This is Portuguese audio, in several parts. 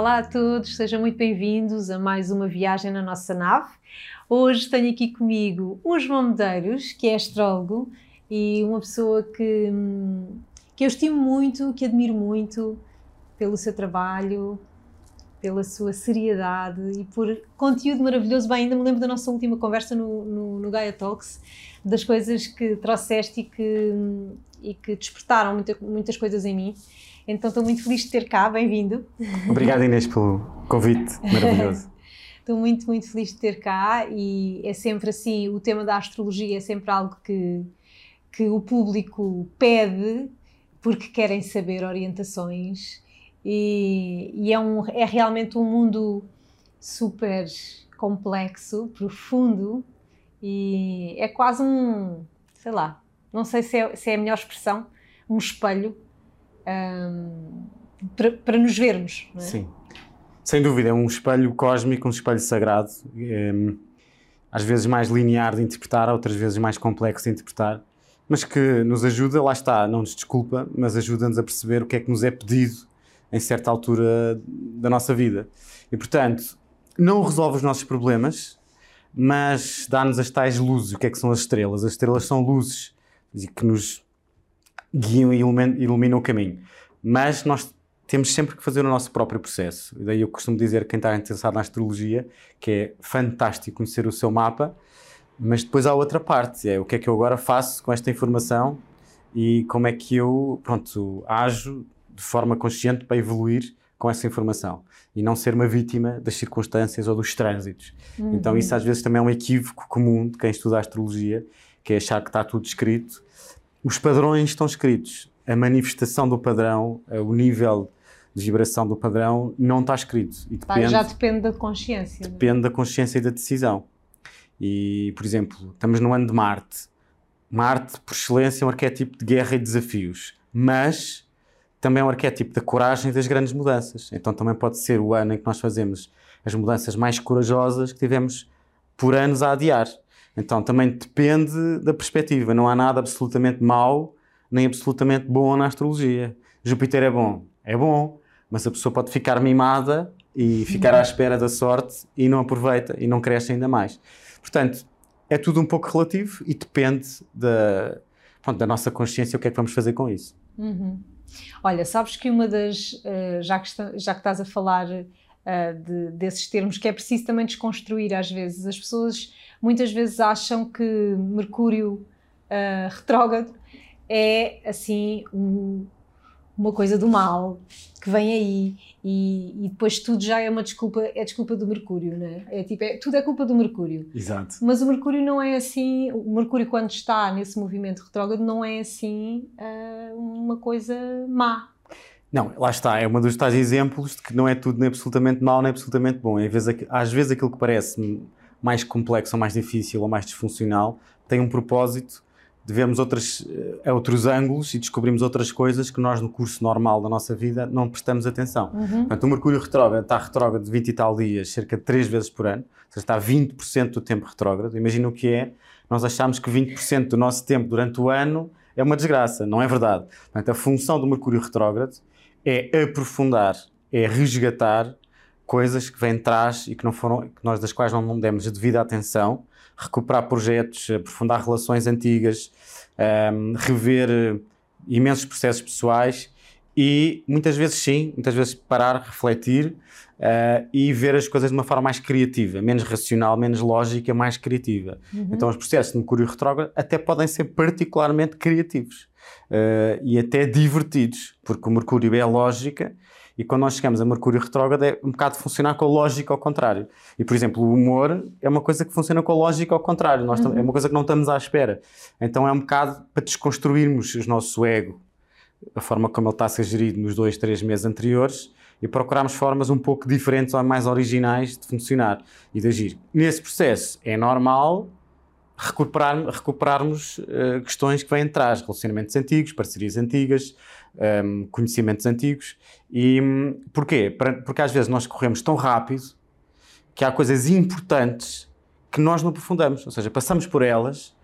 Olá a todos, sejam muito bem-vindos a mais uma viagem na nossa nave. Hoje tenho aqui comigo o João Medeiros, que é astrólogo e uma pessoa que, que eu estimo muito, que admiro muito pelo seu trabalho, pela sua seriedade e por conteúdo maravilhoso. Bem, ainda me lembro da nossa última conversa no, no, no Gaia Talks, das coisas que trouxeste e que, e que despertaram muita, muitas coisas em mim. Então estou muito feliz de ter cá, bem-vindo. Obrigado Inês pelo convite maravilhoso. estou muito, muito feliz de ter cá e é sempre assim, o tema da astrologia é sempre algo que, que o público pede porque querem saber orientações e, e é, um, é realmente um mundo super complexo, profundo e é quase um, sei lá, não sei se é, se é a melhor expressão, um espelho para, nos vermos. É? Sim, sem dúvida, é um espelho cósmico, um espelho sagrado, às vezes mais linear de interpretar, outras vezes mais complexo de interpretar, mas que nos ajuda, lá está, não nos desculpa, mas ajuda-nos a perceber o que é que nos é pedido em certa altura da nossa vida. E portanto, não resolve os nossos problemas, mas dá-nos as tais luzes. O que é que são as estrelas? As estrelas são luzes que nos guiam e iluminam o caminho. Mas nós temos sempre que fazer o nosso próprio processo. E daí eu costumo dizer quem está interessado na astrologia que é fantástico conhecer o seu mapa, mas depois há outra parte, é o que é que eu agora faço com esta informação e como é que eu, pronto, ajo de forma consciente para evoluir com essa informação e não ser uma vítima das circunstâncias ou dos trânsitos. Uhum. Então isso às vezes também é um equívoco comum de quem estuda astrologia, que é achar que está tudo escrito. Os padrões estão escritos. A manifestação do padrão, eh, o nível de vibração do padrão não está escrito. E depende, já depende da consciência. É? Depende da consciência e da decisão. E, por exemplo, estamos no ano de Marte. Marte, por excelência, é um arquétipo de guerra e desafios. Mas também é um arquétipo da coragem e das grandes mudanças. Então também pode ser o ano em que nós fazemos as mudanças mais corajosas que tivemos por anos a adiar. Então também depende da perspectiva. Não há nada absolutamente mau nem absolutamente bom na astrologia. Júpiter é bom, é bom, mas a pessoa pode ficar mimada e ficar à espera da sorte e não aproveita e não cresce ainda mais. Portanto, é tudo um pouco relativo e depende da, pronto, da nossa consciência o que é que vamos fazer com isso. Uhum. Olha, sabes que uma das. Uh, já, que já que estás a falar uh, de, desses termos, que é preciso também desconstruir às vezes. As pessoas muitas vezes acham que Mercúrio uh, retrógrado é assim um, uma coisa do mal que vem aí e, e, depois tudo já é uma desculpa, é desculpa do Mercúrio, né? É tipo, é, tudo é culpa do Mercúrio. Exato. Mas o Mercúrio não é assim, o Mercúrio quando está nesse movimento retrógrado não é assim uh, uma coisa má. Não, lá está, é um dos tais exemplos de que não é tudo nem absolutamente mau nem absolutamente bom. Às vezes, aquilo que parece mais complexo ou mais difícil ou mais disfuncional tem um propósito de vermos outras, uh, outros ângulos e descobrimos outras coisas que nós no curso normal da nossa vida não prestamos atenção. Uhum. Portanto, o Mercúrio retrógrado está retrógrado de 20 e tal dias, cerca de 3 vezes por ano, ou seja, está 20% do tempo retrógrado. Imagina o que é, nós achamos que 20% do nosso tempo durante o ano é uma desgraça, não é verdade. Portanto, a função do Mercúrio retrógrado é aprofundar, é resgatar coisas que vêm atrás e que não foram, que nós das quais não demos a devida atenção recuperar projetos, aprofundar relações antigas, um, ehm, rever eh, imensos processos pessoais e muitas vezes sim, muitas vezes parar, refletir uh, e ver as coisas de uma forma mais criativa, menos racional, menos lógica, mais criativa. Uhum. Então os processos de Mercúrio retrógrado até podem ser particularmente criativos uh, e até divertidos, porque o Mercúrio é lógica e quando nós chegamos a Mercúrio retrógrado é um bocado funcionar com a lógica ao contrário. E, por exemplo, o humor é uma coisa que funciona com a lógica ao contrário. Nós uhum. É uma coisa que não estamos à espera. Então é um bocado para desconstruirmos o nosso ego, a forma como ele está a ser gerido nos dois, três meses anteriores e procurarmos formas um pouco diferentes ou mais originais de funcionar e de agir. Nesse processo é normal recuperar, recuperarmos uh, questões que vêm atrás, relacionamentos antigos, parcerias antigas, um, ehm, conhecimentos antigos. E um, porquê? Porque às vezes nós corremos tão rápido que há coisas importantes que nós não aprofundamos, ou seja, passamos por elas,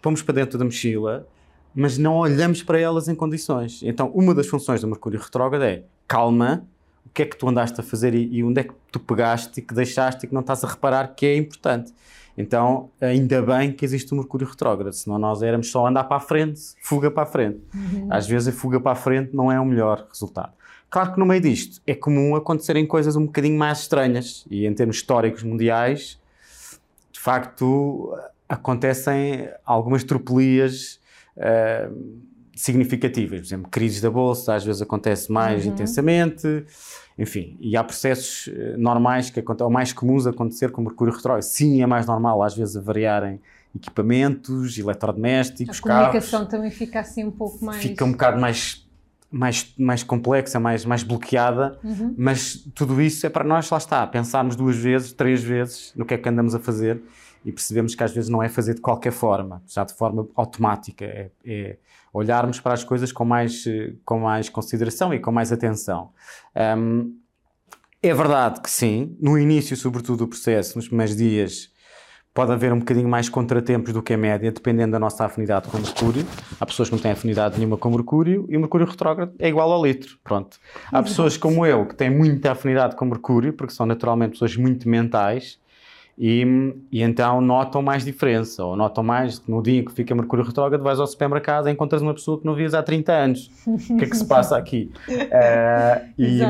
pomos para dentro da mochila, mas não olhamos para elas em condições. Então, uma das funções do Mercúrio retrógrado é calma, o que é que tu andaste a fazer e, e onde é que tu pegaste e que deixaste e que não estás a reparar que é importante. Então, ainda bem que existe o Mercúrio retrógrado, senão nós éramos só andar para a frente, fuga para a frente. Uhum. Às vezes a fuga para a frente não é o melhor resultado. Claro que no meio disto é comum acontecerem coisas um bocadinho mais estranhas e em termos históricos mundiais, de facto, acontecem algumas tropelias uh, significativas. Por exemplo, crises da bolsa às vezes acontece mais uhum. intensamente, enfim, e há processos eh, normais que ou mais comuns a acontecer com mercúrio retrógrado. Sim, é mais normal às vezes a variarem equipamentos, eletrodomésticos, A comunicação carros. também fica assim um pouco mais... Fica um bocado mais mais, mais complexa, mais, mais bloqueada, uhum. mas tudo isso é para nós, lá está, pensarmos duas vezes, três vezes no que é que andamos a fazer e percebemos que às vezes não é fazer de qualquer forma, já de forma automática, é, é olharmos para as coisas com mais, com mais consideração e com mais atenção. Um, é verdade que sim, no início, sobretudo, do processo, nos primeiros dias, pode haver um bocadinho mais contratempos do que a média, dependendo da nossa afinidade com Mercúrio. Há pessoas que não têm afinidade nenhuma com Mercúrio e o Mercúrio retrógrado é igual ao litro. Pronto. Há pessoas como eu que têm muita afinidade com Mercúrio, porque são naturalmente pessoas muito mentais e, e, então notam mais diferença, ou notam mais no dia em que fica Mercúrio retrógrado, vais ao supermercado e encontras uma pessoa que não vias há 30 anos. o que é que se passa aqui? uh, e,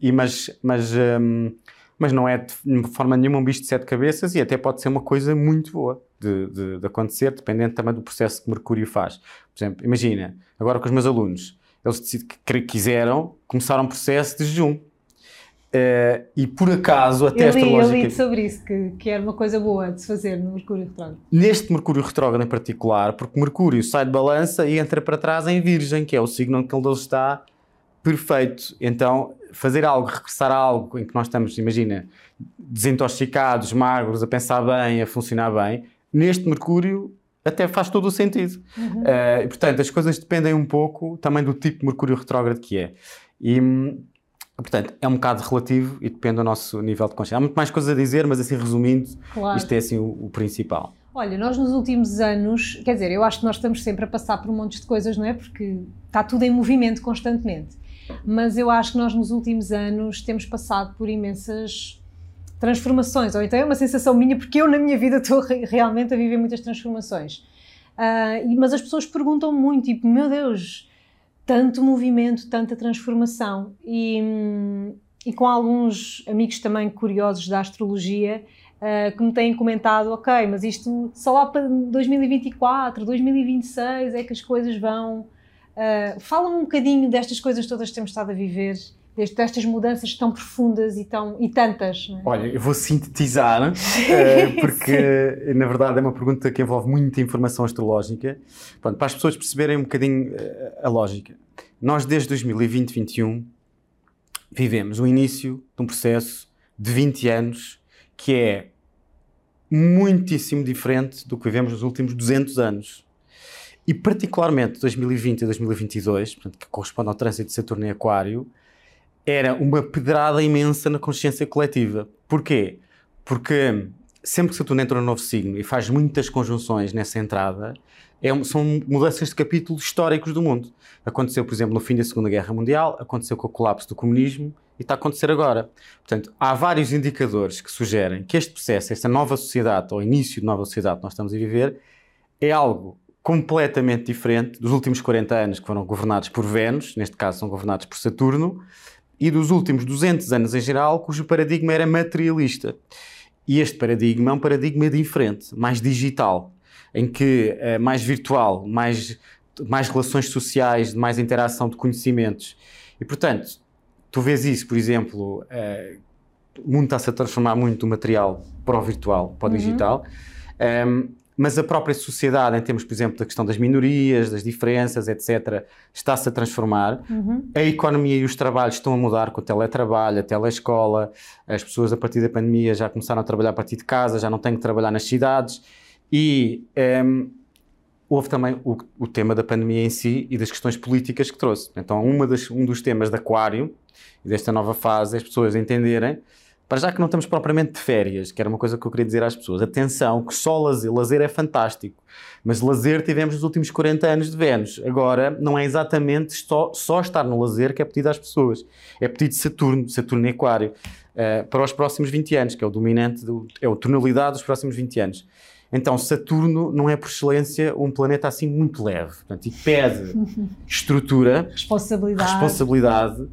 e, mas, mas, um, mas não é de forma nenhuma um bicho de sete cabeças e até pode ser uma coisa muito boa de, de, de acontecer, dependendo também do processo que Mercúrio faz. Por exemplo, imagina, agora com os meus alunos, eles quiseram começar um processo de jejum Uh, e por acaso, até eu esta li, lógica. Eu li sobre isso, que, que era uma coisa boa de se fazer no Mercúrio Retrógrado. Neste Mercúrio Retrógrado em particular, porque Mercúrio sai de balança e entra para trás em Virgem, que é o signo em que ele está perfeito. Então, fazer algo, regressar a algo em que nós estamos, imagina, desintoxicados, magros, a pensar bem, a funcionar bem, neste Mercúrio até faz todo o sentido. Uhum. Uh, portanto, as coisas dependem um pouco também do tipo de Mercúrio Retrógrado que é. E Portanto, é um bocado relativo e depende do nosso nível de consciência. Há muito mais coisas a dizer, mas assim, resumindo, claro. isto é assim o, o, principal. Olha, nós nos últimos anos, quer dizer, eu acho que nós estamos sempre a passar por um monte de coisas, não é? Porque está tudo em movimento constantemente. Mas eu acho que nós nos últimos anos temos passado por imensas transformações, ou então é uma sensação minha, porque eu na minha vida estou realmente a viver muitas transformações. Uh, mas as pessoas perguntam muito, tipo, meu Deus, tanto movimento, tanta transformação. E, e com alguns amigos também curiosos da astrologia uh, que me têm comentado: ok, mas isto só lá para 2024, 2026 é que as coisas vão. Uh, Fala-me um bocadinho destas coisas todas que temos estado a viver destas mudanças tão profundas e, tão, e tantas? É? Olha, eu vou sintetizar, uh, porque na verdade é uma pergunta que envolve muita informação astrológica. Pronto, para as pessoas perceberem um bocadinho uh, a lógica. Nós, desde 2020, 2021, vivemos o início de um processo de 20 anos que é muitíssimo diferente do que vivemos nos últimos 200 anos. E particularmente 2020 e 2022, portanto, que corresponde ao trânsito de Saturno em Aquário, era uma pedrada imensa na consciência coletiva. Porquê? Porque sempre que Saturno entra no novo signo e faz muitas conjunções nessa entrada, é, são mudanças de capítulos históricos do mundo. Aconteceu, por exemplo, no fim da Segunda Guerra Mundial, aconteceu com o colapso do comunismo e está a acontecer agora. Portanto, há vários indicadores que sugerem que este processo, esta nova sociedade, ou início de nova sociedade que nós estamos a viver, é algo completamente diferente dos últimos 40 anos que foram governados por Vênus, neste caso são governados por Saturno, e dos últimos 200 anos em geral, cujo paradigma era materialista. E este paradigma é um paradigma diferente, mais digital, em que é mais virtual, mais, mais relações sociais, mais interação de conhecimentos. E, portanto, tu vês isso, por exemplo, é, o mundo está-se a transformar muito do material para o virtual, para o uhum. digital. Um, mas a própria sociedade, em termos, por exemplo, da questão das minorias, das diferenças, etc., está-se a transformar. Uhum. A economia e os trabalhos estão a mudar com o teletrabalho, a telescola. As pessoas, a partir da pandemia, já começaram a trabalhar a partir de casa, já não têm que trabalhar nas cidades. E um, ehm, houve também o, o, tema da pandemia em si e das questões políticas que trouxe. Então, das, um dos temas de Aquário e desta nova fase é as pessoas entenderem para já que não estamos propriamente de férias, que era uma coisa que eu queria dizer às pessoas. Atenção, que só lazer, lazer é fantástico, mas lazer tivemos nos últimos 40 anos de Vênus. Agora, não é exatamente só, só estar no lazer que é pedido às pessoas. É pedido Saturno, Saturno em Aquário, uh, para os próximos 20 anos, que é o dominante, do, é a tonalidade dos próximos 20 anos. Então, Saturno não é por excelência um planeta assim muito leve. Portanto, e pede estrutura, responsabilidade, responsabilidade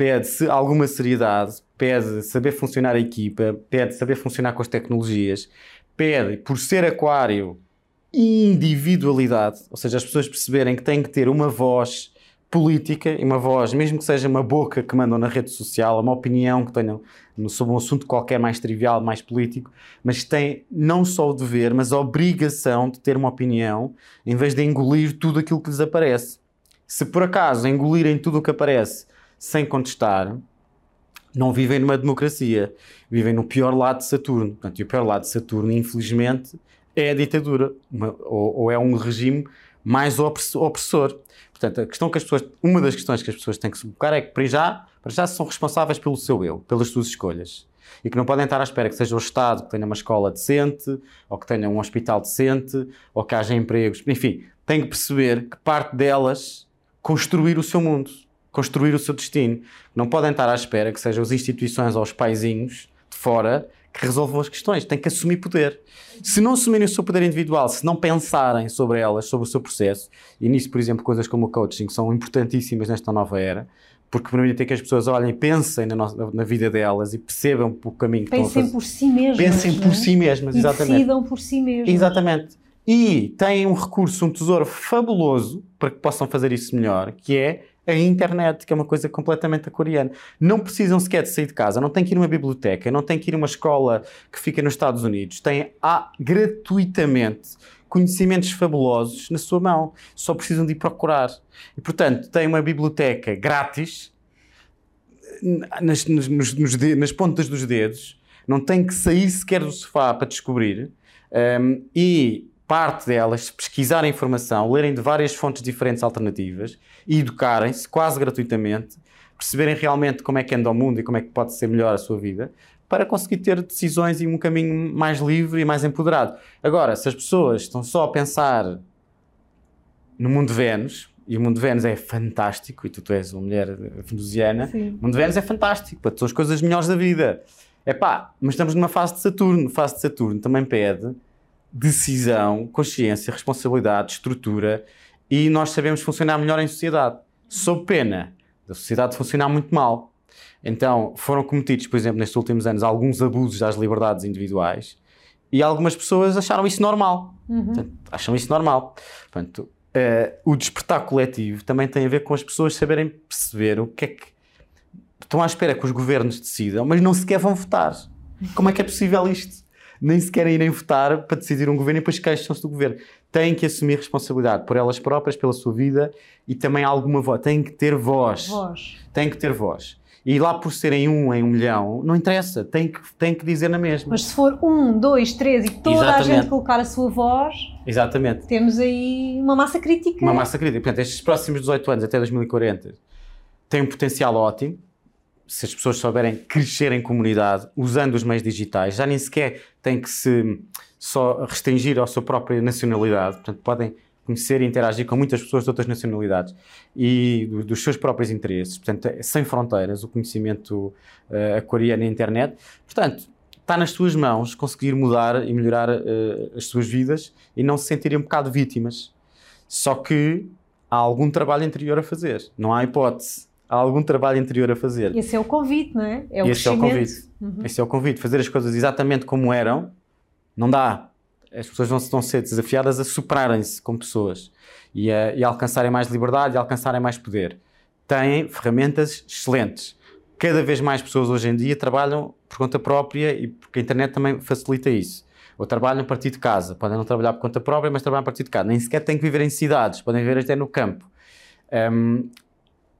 pede alguma seriedade, pede saber funcionar a equipa, pede saber funcionar com as tecnologias, pede, por ser aquário, individualidade, ou seja, as pessoas perceberem que têm que ter uma voz política e uma voz, mesmo que seja uma boca que mandam na rede social, uma opinião que tenham sobre um assunto qualquer mais trivial, mais político, mas têm não só o dever, mas a obrigação de ter uma opinião em vez de engolir tudo aquilo que lhes aparece. Se por acaso engolirem tudo o que aparece sem contestar, não vivem numa democracia, vivem no pior lado de Saturno. Portanto, e o pior lado de Saturno, infelizmente, é a ditadura, uma, ou, ou, é um regime mais opressor. Portanto, a questão que as pessoas, uma das questões que as pessoas têm que se colocar é que, para já, para já são responsáveis pelo seu eu, pelas suas escolhas. E que não podem estar à espera que seja o Estado que tenha uma escola decente, ou que tenha um hospital decente, ou que haja empregos. Enfim, têm que perceber que parte delas construir o seu mundo construir o seu destino. Não podem estar à espera que sejam as instituições ou os paizinhos de fora que resolvam as questões. Têm que assumir poder. Se não assumirem o seu poder individual, se não pensarem sobre elas, sobre o seu processo, e nisso, por exemplo, coisas como o coaching são importantíssimas nesta nova era, porque permitem que as pessoas olhem, pensem na, nossa, na vida delas e percebam o caminho que pensem estão a fazer. por si mesmas. Pensem por é? si mesmas, exatamente. E decidam por si mesmas. Exatamente. E têm um recurso, um tesouro fabuloso para que possam fazer isso melhor, que é a internet, que é uma coisa completamente aquariana. Não precisam sequer de sair de casa, não têm que ir a uma biblioteca, não têm que ir a uma escola que fica nos Estados Unidos. Têm gratuitamente conhecimentos fabulosos na sua mão. Só precisam de ir procurar. E, portanto, têm uma biblioteca grátis nas, nos, nos, nas pontas dos dedos. Não têm que sair sequer do sofá para descobrir. Um, e parte delas, pesquisar a informação, lerem de várias fontes diferentes alternativas e educarem-se quase gratuitamente, perceberem realmente como é que anda o mundo e como é que pode ser melhor a sua vida, para conseguir ter decisões e um caminho mais livre e mais empoderado. Agora, se as pessoas estão só a pensar no mundo de Vênus, e o mundo de Vênus é fantástico, e tu, tu és uma mulher venusiana, o mundo de Vênus é fantástico, para todas as coisas melhores da vida. É pá, mas estamos numa fase de Saturno, fase de Saturno também pede decisão, consciência, responsabilidade, estrutura e nós sabemos funcionar melhor em sociedade. Sob pena da sociedade funcionar muito mal. Então, foram cometidos, por exemplo, nestes últimos anos, alguns abusos às liberdades individuais e algumas pessoas acharam isso normal. Uhum. Portanto, acham isso normal. Portanto, uh, o despertar coletivo também tem a ver com as pessoas saberem perceber o que é que estão à espera que os governos decidam, mas não sequer vão votar. Como é que é possível isto? Nem sequer irem votar para decidir um governo e depois queixam-se do governo. Têm que assumir responsabilidade por elas próprias, pela sua vida e também alguma voz. Têm que ter voz. voz. Têm que ter voz. E lá por serem um em um milhão, não interessa, tem que, tem que dizer na mesma. Mas se for um, dois, três e toda Exatamente. a gente colocar a sua voz, Exatamente. temos aí uma massa crítica. Uma massa crítica. Portanto, estes próximos 18 anos, até 2040, têm um potencial ótimo se as pessoas souberem crescer em comunidade usando os meios digitais, já nem sequer têm que se só restringir à sua própria nacionalidade, portanto, podem conhecer e interagir com muitas pessoas de outras nacionalidades e dos seus próprios interesses, portanto, é sem fronteiras o conhecimento uh, aquariano na internet. Portanto, está nas suas mãos conseguir mudar e melhorar uh, as suas vidas e não se sentirem um bocado vítimas. Só que há algum trabalho interior a fazer, não há hipótese há algum trabalho interior a fazer. Esse é o convite, não é? É o Esse é o convite. Uhum. Esse é o convite. Fazer as coisas exatamente como eram, não dá. As pessoas vão, vão ser desafiadas a superarem-se como pessoas e a, e a alcançarem mais liberdade e a alcançarem mais poder. Têm ferramentas excelentes. Cada vez mais pessoas hoje em dia trabalham por conta própria e porque a internet também facilita isso. Ou trabalham a partir de casa. Podem não trabalhar por conta própria, mas trabalham a partir de casa. Nem sequer têm que viver em cidades, podem viver até no campo. Um,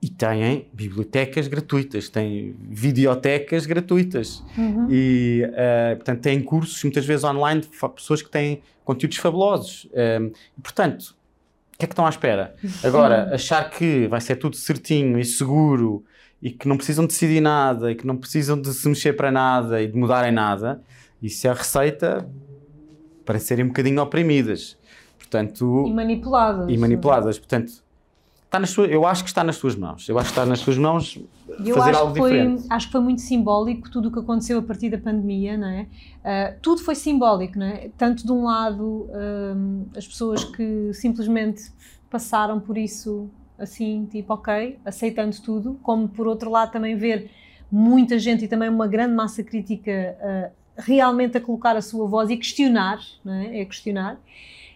e têm bibliotecas gratuitas, têm videotecas gratuitas uhum. e, uh, portanto, têm cursos muitas vezes online de pessoas que têm conteúdos fabulosos. Um, eh, e, portanto, o que é que estão à espera? Agora, achar que vai ser tudo certinho e seguro e que não precisam decidir nada e que não precisam de se mexer para nada e de mudarem nada, isso é a receita para serem um bocadinho oprimidas. Portanto, e manipuladas. E manipuladas. Portanto, está nas suas, eu acho que está nas suas mãos. Eu acho que está nas suas mãos eu fazer algo foi, diferente. Acho que foi muito simbólico tudo o que aconteceu a partir da pandemia, não é? Uh, tudo foi simbólico, não é? Tanto de um lado, um, as pessoas que simplesmente passaram por isso assim, tipo, ok, aceitando tudo, como por outro lado também ver muita gente e também uma grande massa crítica uh, realmente a colocar a sua voz e questionar, não é? é questionar.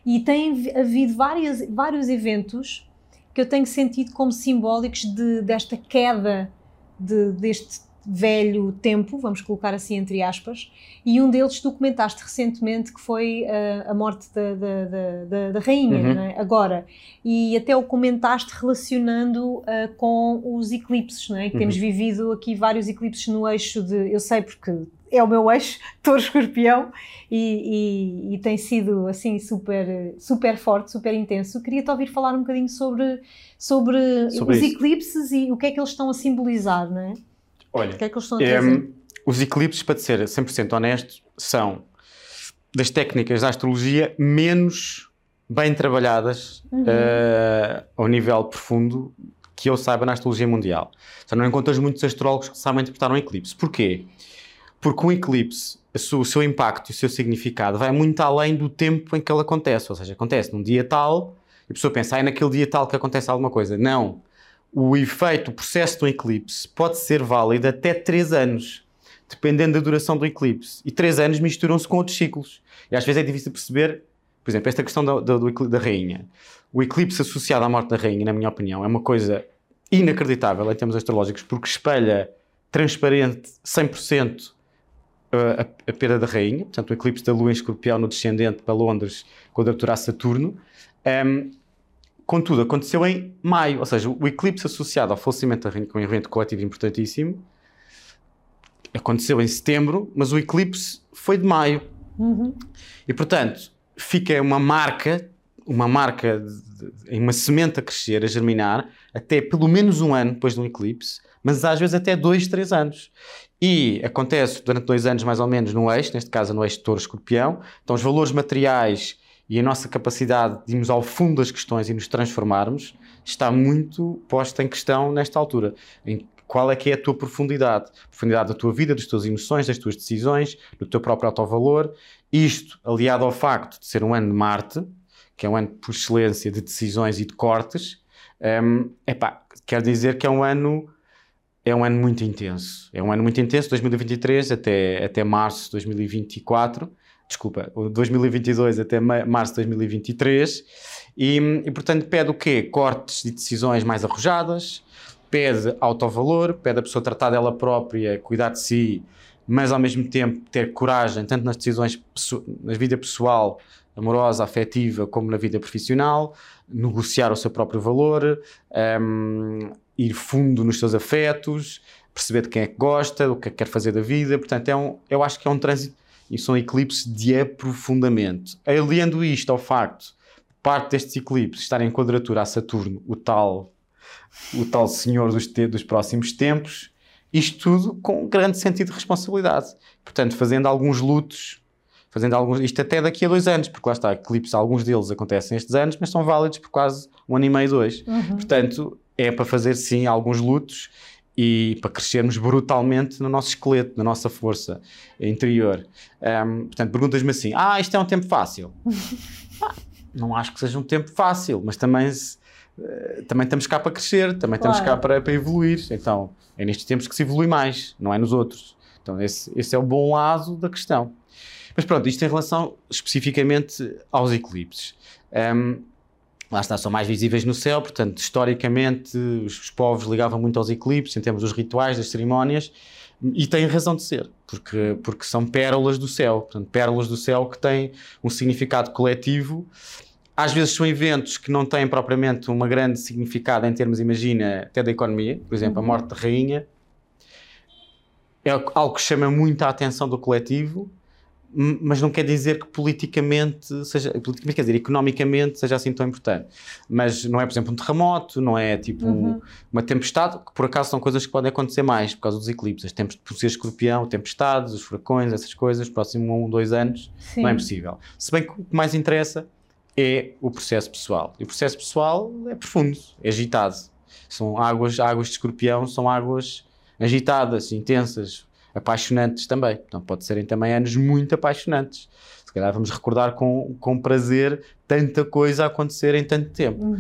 E tem havido várias, vários eventos que eu tenho sentido como simbólicos de, desta queda de, deste velho tempo, vamos colocar assim entre aspas, e um deles documentaste recentemente que foi uh, a morte da, da, da, da rainha, uhum. é? agora, e até o comentaste relacionando uh, com os eclipses, é? que uhum. temos vivido aqui vários eclipses no eixo de, eu sei porque é o meu eixo, touro escorpião, e, e, e, tem sido assim super, super forte, super intenso. Queria-te ouvir falar um bocadinho sobre, sobre, sobre os isso. eclipses e o que é que eles estão a simbolizar, não é? Olha, o que é que eles estão a é, os eclipses, para ser 100% honesto, são das técnicas da astrologia menos bem trabalhadas uhum. uh, ao nível profundo que eu saiba na astrologia mundial. Então, não encontras muitos astrólogos que sabem interpretar um eclipse. Porquê? Porque um eclipse, o seu impacto e o seu significado vai muito além do tempo em que ele acontece. Ou seja, acontece num dia tal e a pessoa pensa, ah, é naquele dia tal que acontece alguma coisa. Não. O efeito, o processo do eclipse pode ser válido até 3 anos, dependendo da duração do eclipse. E 3 anos misturam-se com outros ciclos. E às vezes é difícil perceber, por exemplo, esta questão da, da, da rainha. O eclipse associado à morte da rainha, na minha opinião, é uma coisa inacreditável em termos astrológicos, porque espelha transparente 100% a, a, perda da rainha, portanto, o eclipse da lua em escorpião no descendente para Londres, quadratura a Saturno. Um, contudo, aconteceu em maio, ou seja, o eclipse associado ao falecimento da rainha, que é um evento coletivo importantíssimo, aconteceu em setembro, mas o eclipse foi de maio. Uhum. E, portanto, fica uma marca, uma marca, de, de, uma semente a crescer, a germinar, até pelo menos um ano depois de um eclipse, mas às vezes até dois, três anos. E acontece durante dois anos, mais ou menos, no eixo, neste caso no eixo de touro-escorpião. Então, os valores materiais e a nossa capacidade de irmos ao fundo das questões e nos transformarmos está muito posta em questão nesta altura. Em qual é que é a tua profundidade? Profundidade da tua vida, das tuas emoções, das tuas decisões, do teu próprio autovalor. Isto aliado ao facto de ser um ano de Marte, que é um ano por excelência de decisões e de cortes, um, epá, quer dizer que é um ano é um ano muito intenso. É um ano muito intenso, 2023 até, até março de 2024. Desculpa, 2022 até março de 2023. E, e, portanto, pede o quê? Cortes de decisões mais arrojadas, pede autovalor, pede a pessoa tratar dela própria, cuidar de si, mas ao mesmo tempo ter coragem, tanto nas decisões, na vida pessoal, amorosa, afetiva, como na vida profissional, negociar o seu próprio valor, um, ir fundo nos seus afetos, perceber de quem é que gosta, o que é que quer fazer da vida. Portanto, é um, eu acho que é um trânsito e são eclipses de aprofundamento. Aliando isto ao facto parte destes eclipses estar em quadratura a Saturno, o tal, o tal senhor dos, dos próximos tempos, isto tudo com um grande sentido de responsabilidade. Portanto, fazendo alguns lutos, fazendo alguns, isto até daqui a dois anos, porque lá está, eclipses, alguns deles acontecem estes anos, mas são válidos por quase um ano e meio, dois. Uhum. Portanto, é para fazer sim alguns lutos e para crescermos brutalmente no nosso esqueleto, na nossa força interior. Um, portanto, perguntas-me assim: ah, isto é um tempo fácil? ah, não acho que seja um tempo fácil, mas também, uh, também estamos cá para crescer, também claro. estamos cá para, para evoluir. Então, é nestes tempos que se evolui mais, não é nos outros. Então, esse, esse é o bom lado da questão. Mas pronto, isto em relação especificamente aos eclipses. Um, lá está, são mais visíveis no céu, portanto, historicamente, os, os, povos ligavam muito aos eclipses, em termos dos rituais, das cerimónias, e têm razão de ser, porque, porque são pérolas do céu, portanto, pérolas do céu que têm um significado coletivo. Às vezes são eventos que não têm propriamente uma grande significado em termos, imagina, até da economia, por exemplo, uhum. a morte da rainha, é algo que chama muito a atenção do coletivo, mas não quer dizer que politicamente seja, politicamente, quer dizer, economicamente seja assim tão importante. Mas não é, por exemplo, um terremoto, não é tipo uhum. uma tempestade, que por acaso são coisas que podem acontecer mais por causa dos eclipses. Tempos de ser escorpião, tempestades, os furacões, essas coisas, próximo um, dois anos, Sim. não é possível. Se bem que o que mais interessa é o processo pessoal. E o processo pessoal é profundo, é agitado. São águas, águas de escorpião, são águas agitadas, intensas, apaixonantes também. Então pode serem também anos muito apaixonantes. Se calhar vamos recordar com, com prazer tanta coisa a acontecer em tanto tempo. Uhum.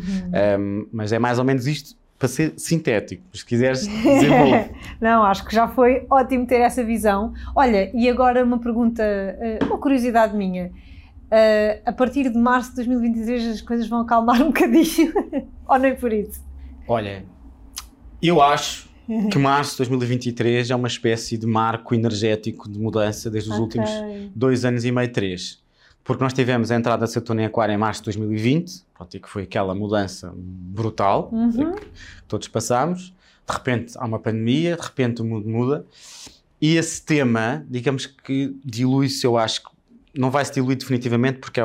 Um, mas é mais ou menos isto para ser sintético. Se quiseres, desenvolve. Não, acho que já foi ótimo ter essa visão. Olha, e agora uma pergunta, eh, uma curiosidade minha. Uh, a partir de março de 2023 as coisas vão acalmar um bocadinho? Ou nem por isso? Olha, eu acho que março de 2023 é uma espécie de marco energético de mudança desde os okay. últimos dois anos e meio, três. Porque nós tivemos a entrada de Saturno em Aquário em março de 2020, pronto, que foi aquela mudança brutal uhum. que todos passámos. De repente há uma pandemia, de repente o mundo muda. E esse tema, digamos que dilui-se, eu acho que não vai se diluir definitivamente, porque, é,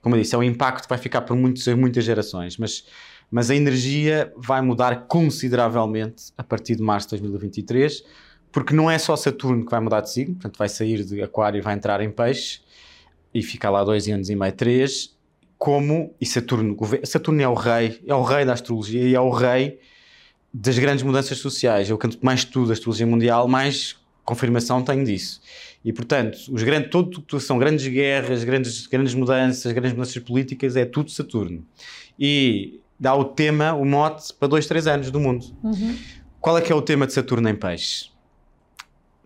como eu disse, é um impacto que vai ficar por muitos, muitas gerações. Mas mas a energia vai mudar consideravelmente a partir de março de 2023, porque não é só Saturno que vai mudar de signo, portanto vai sair de Aquário e vai entrar em Peixe e ficar lá dois anos e meio, três, como, e Saturno, Saturno é o rei, é o rei da astrologia e é o rei das grandes mudanças sociais. Eu quanto mais estudo a astrologia mundial, mais confirmação tenho disso. E, portanto, os grandes, todo, são grandes guerras, grandes, grandes mudanças, grandes mudanças políticas, é tudo Saturno. E dá o tema, o mote para dois, três anos do mundo. Uhum. Qual é que é o tema de Saturno em Peixe?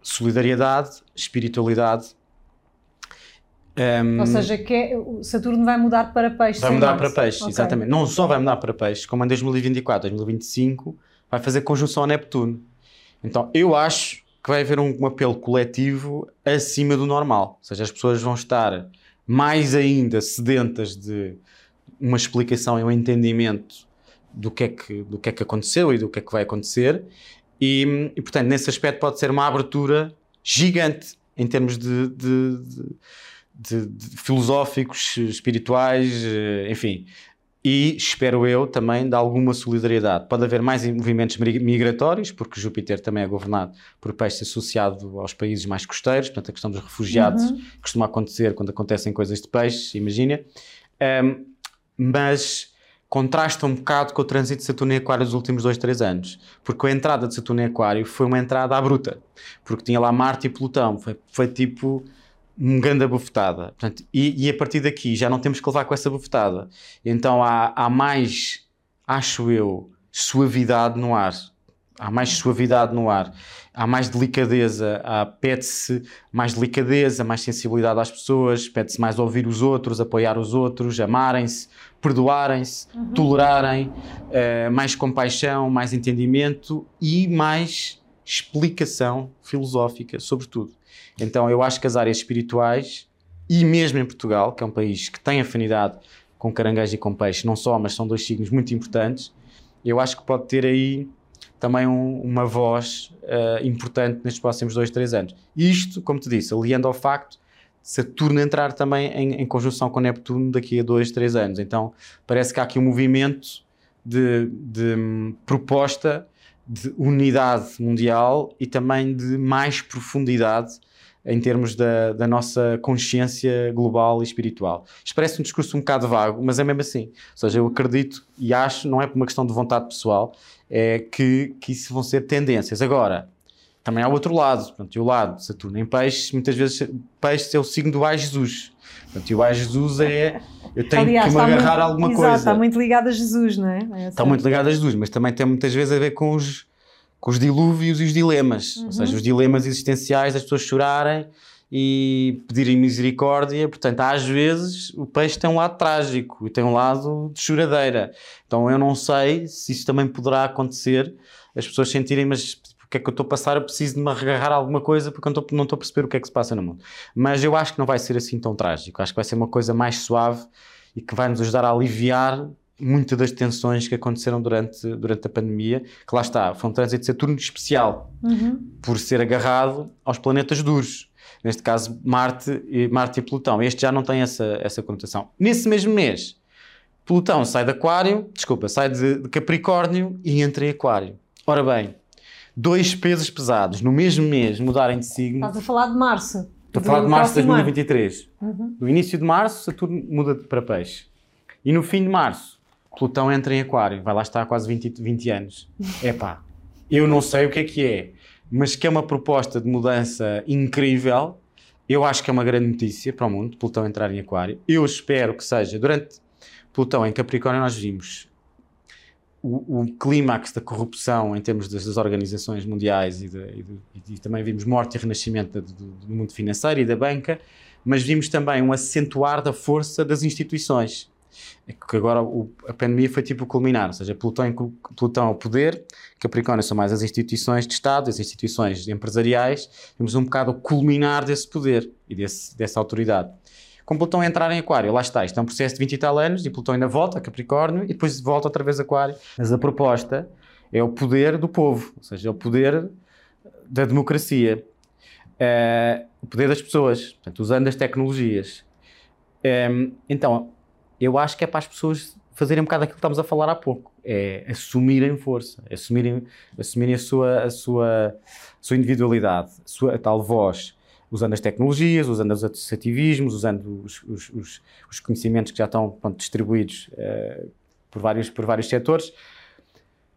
Solidariedade, espiritualidade. Um, Ou seja, que é, Saturno vai mudar para Peixe. Vai mudar para Peixe, okay. exatamente. Não só vai mudar para Peixe, como em 2024, 2025, vai fazer conjunção a Neptuno. Então, eu acho que vai haver um, um apelo coletivo acima do normal. Ou seja, as pessoas vão estar mais ainda sedentas de uma explicação e um entendimento do que, é que, do que é que aconteceu e do que é que vai acontecer. E, e portanto, nesse aspecto pode ser uma abertura gigante em termos de, de, de, de filosóficos, espirituais, eh, enfim. E espero eu também de alguma solidariedade. Pode haver mais movimentos migratórios, porque Júpiter também é governado por peixe associado aos países mais costeiros, portanto, a questão dos refugiados uhum. costuma acontecer quando acontecem coisas de peixe, imagina. Um, mas contrasta um bocado com o trânsito de Saturno em Aquário dos últimos dois, três anos. Porque a entrada de Saturno em Aquário foi uma entrada à bruta. Porque tinha lá Marte e Plutão. Foi, foi tipo uma grande bufetada. Portanto, e, e, a partir daqui já não temos que levar com essa bufetada. Então há, há mais, acho eu, suavidade no ar. Há mais suavidade no ar há mais delicadeza, pede-se mais delicadeza, mais sensibilidade às pessoas, pede-se mais ouvir os outros, apoiar os outros, amarem-se, perdoarem-se, uhum. tolerarem, uh, mais compaixão, mais entendimento e mais explicação filosófica, sobretudo. Então eu acho que as áreas espirituais, e mesmo em Portugal, que é um país que tem afinidade com caranguejo e com peixe, não só, mas são dois signos muito importantes, eu acho que pode ter aí também um, uma voz uh, importante nestes próximos dois, três anos. Isto, como te disse, aliando ao facto de Saturno entrar também em, em, conjunção com Neptuno daqui a dois, três anos. Então parece que há aqui um movimento de, de um, proposta de unidade mundial e também de mais profundidade em termos da, da, nossa consciência global e espiritual. Isto parece um discurso um bocado vago, mas é mesmo assim. Ou seja, eu acredito e acho, não é por uma questão de vontade pessoal, é que, que isso vão ser tendências. Agora, também há o outro lado, portanto, e o lado de Saturno em peixes, muitas vezes peixes é o signo do Ai Jesus. Portanto, e o Ai Jesus é eu tenho Aliás, que me agarrar muito, a alguma exato, coisa. Está muito ligado a Jesus, não é? é está muito ligado a Jesus, mas também tem muitas vezes a ver com os com os dilúvios e os dilemas, uhum. ou seja, os dilemas existenciais das pessoas chorarem e pedirem misericórdia. Portanto, às vezes o peixe tem um lado trágico e tem um lado de choradeira. Então eu não sei se isso também poderá acontecer, as pessoas sentirem, mas o que é que eu estou a passar? Eu preciso de me agarrar a alguma coisa porque eu não estou a perceber o que é que se passa no mundo. Mas eu acho que não vai ser assim tão trágico. Acho que vai ser uma coisa mais suave e que vai nos ajudar a aliviar muitas das tensões que aconteceram durante, durante a pandemia, que lá está, foi um trânsito de Saturno especial, uhum. por ser agarrado aos planetas duros. neste caso Marte e, Marte e Plutão. Este já não tem essa, essa conotação. Nesse mesmo mês, Plutão sai de Aquário, desculpa, sai de, de Capricórnio e entra em Aquário. Ora bem, dois pesos pesados no mesmo mês mudarem de signo. Estás a falar de março. Estou a falar de março de 2023. Uhum. No início de março, Saturno muda para peixe. E no fim de março, Plutão entra em Aquário. Vai lá estar há quase 20, 20 anos. Epá, eu não sei o que é que é, mas que é uma proposta de mudança incrível. Eu acho que é uma grande notícia para o mundo, Plutão entrar em Aquário. Eu espero que seja. Durante Plutão em Capricórnio, nós vimos o, o clímax da corrupção em termos das, das organizações mundiais e, de, e, de, e, também vimos morte e renascimento do, do, mundo financeiro e da banca, mas vimos também um acentuar da força das instituições. É que agora o, a pandemia foi tipo culminar, ou seja, Plutão, Plutão é o poder, Capricórnio são mais as instituições de Estado, as instituições empresariais, temos um bocado o culminar desse poder e desse, dessa autoridade com Plutão a entrar em Aquário. Lá está, isto é um processo de 20 e tal anos e Plutão ainda volta a Capricórnio e depois volta outra vez a Aquário. Mas a proposta é o poder do povo, ou seja, é o poder da democracia, é, o poder das pessoas, portanto, usando as tecnologias. É, então, eu acho que é para as pessoas fazerem um bocado aquilo que estamos a falar há pouco, é assumirem força, assumirem, assumirem a, sua, a, sua, a sua individualidade, a, sua, a tal voz usando as tecnologias, usando os associativismos, usando os, os, os, os conhecimentos que já estão pronto, distribuídos uh, por, vários, por vários setores.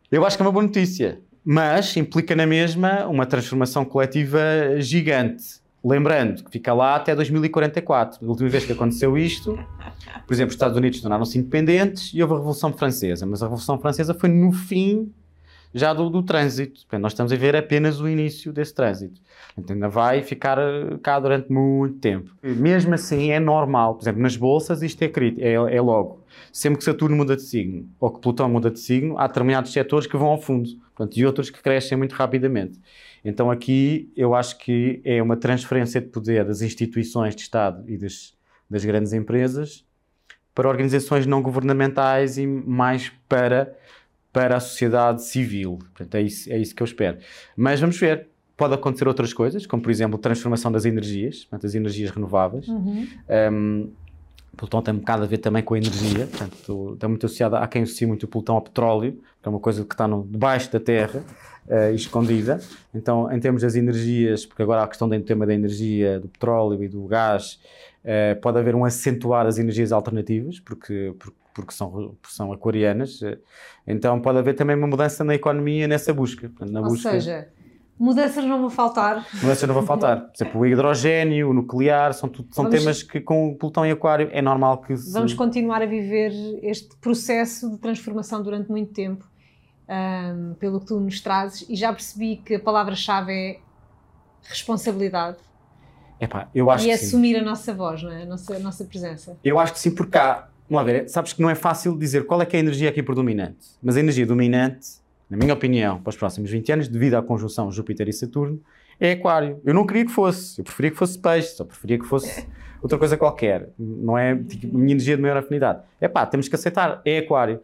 Eu acho que é uma boa notícia, mas implica na mesma uma transformação coletiva gigante. Lembrando que fica lá até 2044. A última vez que aconteceu isto, por exemplo, os Estados Unidos tornaram-se independentes e houve a Revolução Francesa, mas a Revolução Francesa foi no fim já do, do trânsito. Portanto, nós estamos a ver apenas o início desse trânsito. Portanto, ainda vai ficar eh, cá durante muito tempo. Mesmo assim, é normal. Por exemplo, nas bolsas isto é, é, é logo. Sempre que Saturno muda de signo ou que Plutão muda de signo, há determinados setores que vão ao fundo portanto, e outros que crescem muito rapidamente. Então aqui eu acho que é uma transferência de poder das instituições de Estado e das, das grandes empresas para organizações não governamentais e mais para para a sociedade civil. Portanto, é isso, é isso que eu espero. Mas vamos ver. Pode acontecer outras coisas, como por exemplo a transformação das energias, portanto, as energias renováveis. Uhum. Um, Plutão tem um bocado a ver também com a energia, portanto, está muito associado, há quem associe muito o Plutão ao petróleo, que é uma coisa que está no, debaixo da Terra uh, escondida. Então, em termos das energias, porque agora há a questão do tema da energia, do petróleo e do gás, uh, pode haver um acentuar das energias alternativas, porque, porque porque são, são aquarianas, eh, então pode haver também uma mudança na economia nessa busca. Na Ou busca... seja, mudanças não vão faltar. Mudanças não vão faltar. Por exemplo, o hidrogênio, o nuclear, são, tudo, são Vamos... temas que com Plutão e Aquário é normal que se... Vamos continuar a viver este processo de transformação durante muito tempo, um, pelo que tu nos trazes, e já percebi que a palavra-chave é responsabilidade. Epá, eu acho e assumir sim. a nossa voz, não é? a, nossa, a nossa presença. Eu acho que sim, porque há Vamos lá ver, sabes que não é fácil dizer qual é que é a energia aqui predominante, mas a energia dominante, na minha opinião, para os próximos 20 anos, devido à conjunção Júpiter e Saturno, é Aquário. Eu não queria que fosse, eu preferia que fosse peixe, só preferia que fosse outra coisa qualquer. Não é tipo, a minha energia de maior afinidade. É pá, temos que aceitar, é Aquário.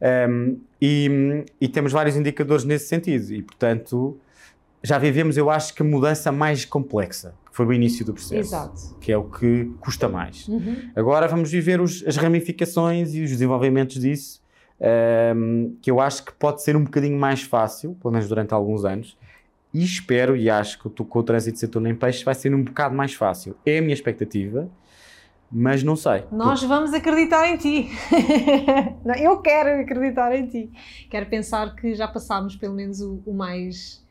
Um, e, e, temos vários indicadores nesse sentido, e portanto já vivemos, eu acho que a mudança mais complexa foi o início do processo. Exato. Que é o que custa mais. Uhum. Agora vamos viver os, as ramificações e os desenvolvimentos disso, um, que eu acho que pode ser um bocadinho mais fácil, pelo menos durante alguns anos. E espero e acho que com o trânsito de Saturno em Peixe vai ser um bocado mais fácil. É a minha expectativa, mas não sei. Nós vamos acreditar em ti. eu quero acreditar em ti. Quero pensar que já passámos pelo menos o, o mais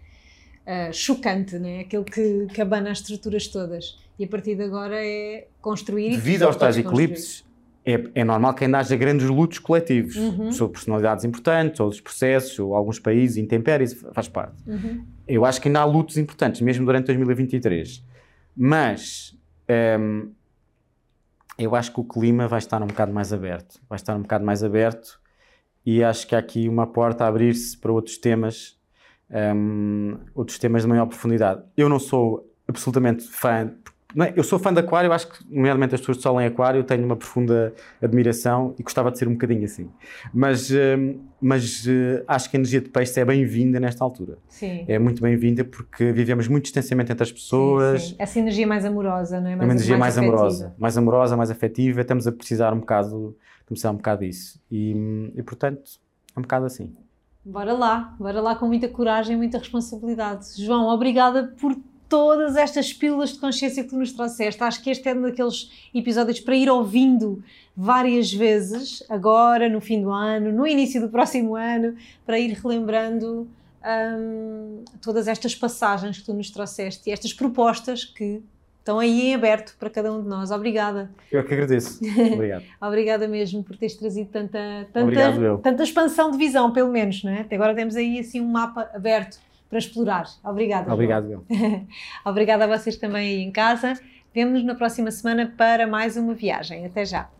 uh, chocante, né? aquele que, que abana as estruturas todas. E a partir de agora é construir. Devido aos tais eclipses, é, é, normal que ainda haja grandes lutos coletivos uhum. sobre personalidades importantes, ou os processos, ou alguns países, intempéries, faz parte. Uhum. Eu acho que ainda há lutos importantes, mesmo durante 2023. Mas ehm, eu acho que o clima vai estar um bocado mais aberto. Vai estar um bocado mais aberto e acho que há aqui uma porta a abrir-se para outros temas um, outros temas de maior profundidade. Eu não sou absolutamente fã? Eu sou fã de aquário, acho que, nomeadamente, as pessoas de sol em aquário, tenho uma profunda admiração e gostava de ser um bocadinho assim. Mas, uh, mas uh, acho que a energia de peixe é bem-vinda nesta altura. Sim. É muito bem-vinda porque vivemos muito distanciamento entre as pessoas. Sim, sim. Essa energia mais amorosa, não é? Mais, é uma energia mais, mais amorosa. Mais amorosa, mais afetiva. Estamos a precisar um bocado, começar um bocado disso. E, e portanto, é um bocado assim. Bora lá, bora lá com muita coragem e muita responsabilidade. João, obrigada por todas estas pílulas de consciência que tu nos trouxeste. Acho que este é um daqueles episódios para ir ouvindo várias vezes, agora, no fim do ano, no início do próximo ano, para ir relembrando hum, todas estas passagens que tu nos trouxeste e estas propostas que estão aí em aberto para cada um de nós. Obrigada. Eu que agradeço. Obrigado. Obrigada mesmo por teres trazido tanta, tanta, tanta expansão de visão, pelo menos, não é? Até agora temos aí assim um mapa aberto para explorar. Obrigada. Obrigado, Obrigada a vocês também aí em casa. Vemo-nos na próxima semana para mais uma viagem. Até já.